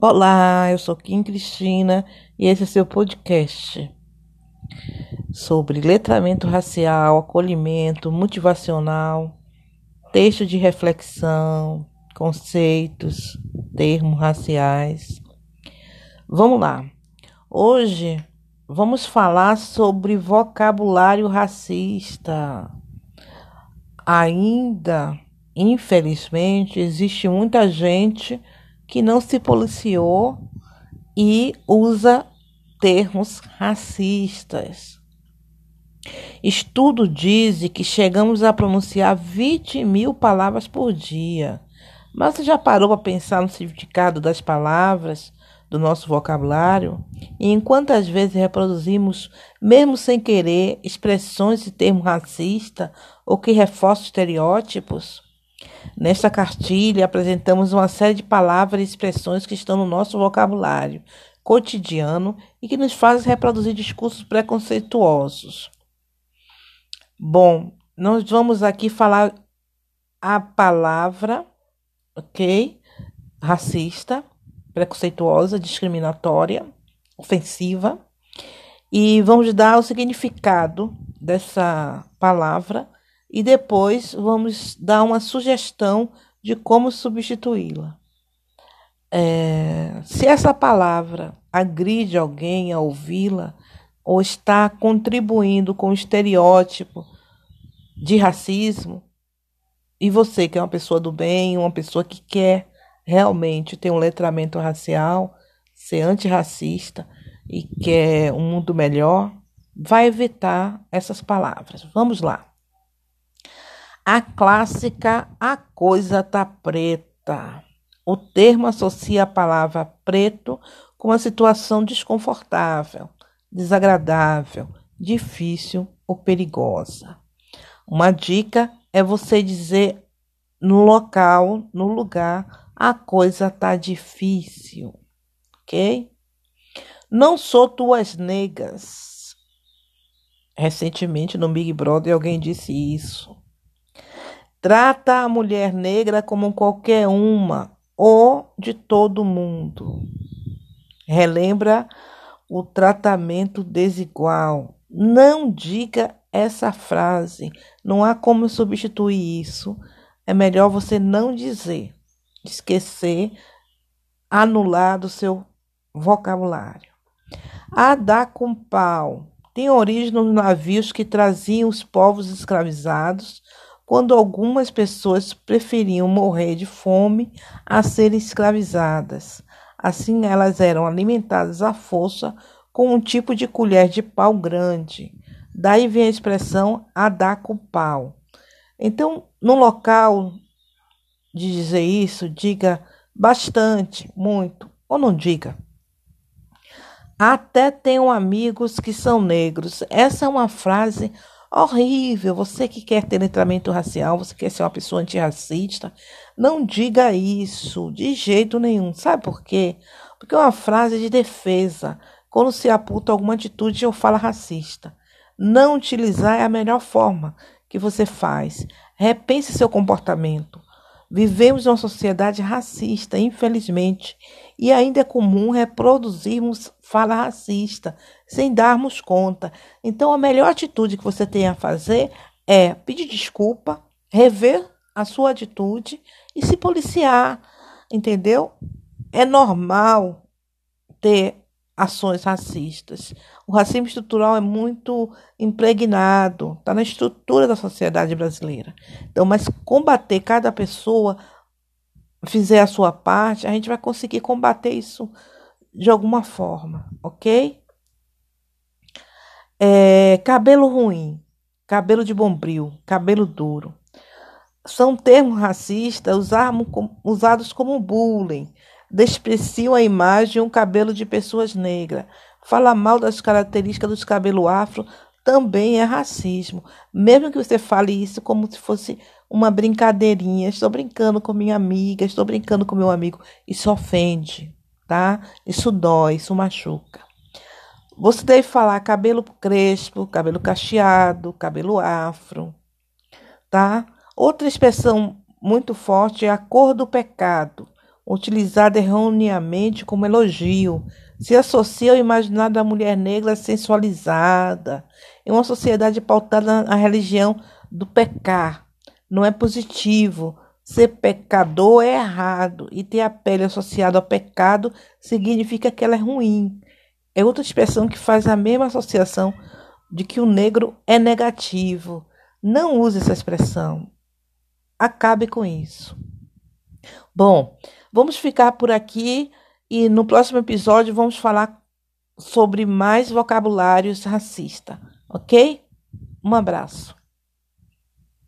Olá, eu sou Kim Cristina e esse é seu podcast sobre letramento racial, acolhimento motivacional, texto de reflexão, conceitos, termos raciais. Vamos lá. Hoje vamos falar sobre vocabulário racista. Ainda, infelizmente, existe muita gente que não se policiou e usa termos racistas. Estudo diz que chegamos a pronunciar 20 mil palavras por dia. Mas você já parou para pensar no significado das palavras do nosso vocabulário? E em quantas vezes reproduzimos, mesmo sem querer, expressões e termos racistas ou que reforçam estereótipos? Nesta cartilha, apresentamos uma série de palavras e expressões que estão no nosso vocabulário cotidiano e que nos fazem reproduzir discursos preconceituosos. Bom, nós vamos aqui falar a palavra, ok? Racista, preconceituosa, discriminatória, ofensiva, e vamos dar o significado dessa palavra e depois vamos dar uma sugestão de como substituí-la. É, se essa palavra agride alguém a ouvi-la ou está contribuindo com o estereótipo de racismo, e você que é uma pessoa do bem, uma pessoa que quer realmente ter um letramento racial, ser antirracista e quer um mundo melhor, vai evitar essas palavras. Vamos lá. A clássica a coisa tá preta. O termo associa a palavra preto com uma situação desconfortável, desagradável, difícil ou perigosa. Uma dica é você dizer no local, no lugar, a coisa tá difícil, ok? Não sou tuas negas. Recentemente no Big Brother alguém disse isso. Trata a mulher negra como qualquer uma ou de todo mundo. Relembra o tratamento desigual. Não diga essa frase. Não há como substituir isso. É melhor você não dizer, esquecer, anular do seu vocabulário. A dar com pau tem origem nos navios que traziam os povos escravizados quando algumas pessoas preferiam morrer de fome a serem escravizadas. Assim, elas eram alimentadas à força com um tipo de colher de pau grande. Daí vem a expressão a dar com pau. Então, no local de dizer isso, diga bastante, muito, ou não diga. Até tenho amigos que são negros. Essa é uma frase horrível. Você que quer ter letramento racial, você quer ser uma pessoa antirracista, não diga isso de jeito nenhum. Sabe por quê? Porque é uma frase de defesa. Quando se aponta alguma atitude ou fala racista. Não utilizar é a melhor forma que você faz. Repense seu comportamento. Vivemos em uma sociedade racista, infelizmente, e ainda é comum reproduzirmos fala racista sem darmos conta. Então, a melhor atitude que você tem a fazer é pedir desculpa, rever a sua atitude e se policiar, entendeu? É normal ter ações racistas. O racismo estrutural é muito impregnado, está na estrutura da sociedade brasileira. Então, mas combater cada pessoa fizer a sua parte, a gente vai conseguir combater isso de alguma forma, ok? É, cabelo ruim, cabelo de bombril, cabelo duro. São termos racistas usados como bullying, despreciam a imagem e um cabelo de pessoas negras. Fala mal das características dos cabelos afro também é racismo. Mesmo que você fale isso como se fosse uma brincadeirinha, estou brincando com minha amiga, estou brincando com meu amigo, isso ofende, tá? Isso dói, isso machuca. Você deve falar cabelo crespo, cabelo cacheado, cabelo afro, tá? Outra expressão muito forte é a cor do pecado. Utilizada erroneamente como elogio. Se associa ao imaginário da mulher negra sensualizada, em uma sociedade pautada na religião do pecar. Não é positivo. Ser pecador é errado e ter a pele associada ao pecado significa que ela é ruim. É outra expressão que faz a mesma associação de que o negro é negativo. Não use essa expressão. Acabe com isso. Bom, vamos ficar por aqui e no próximo episódio vamos falar sobre mais vocabulários racistas, ok? Um abraço.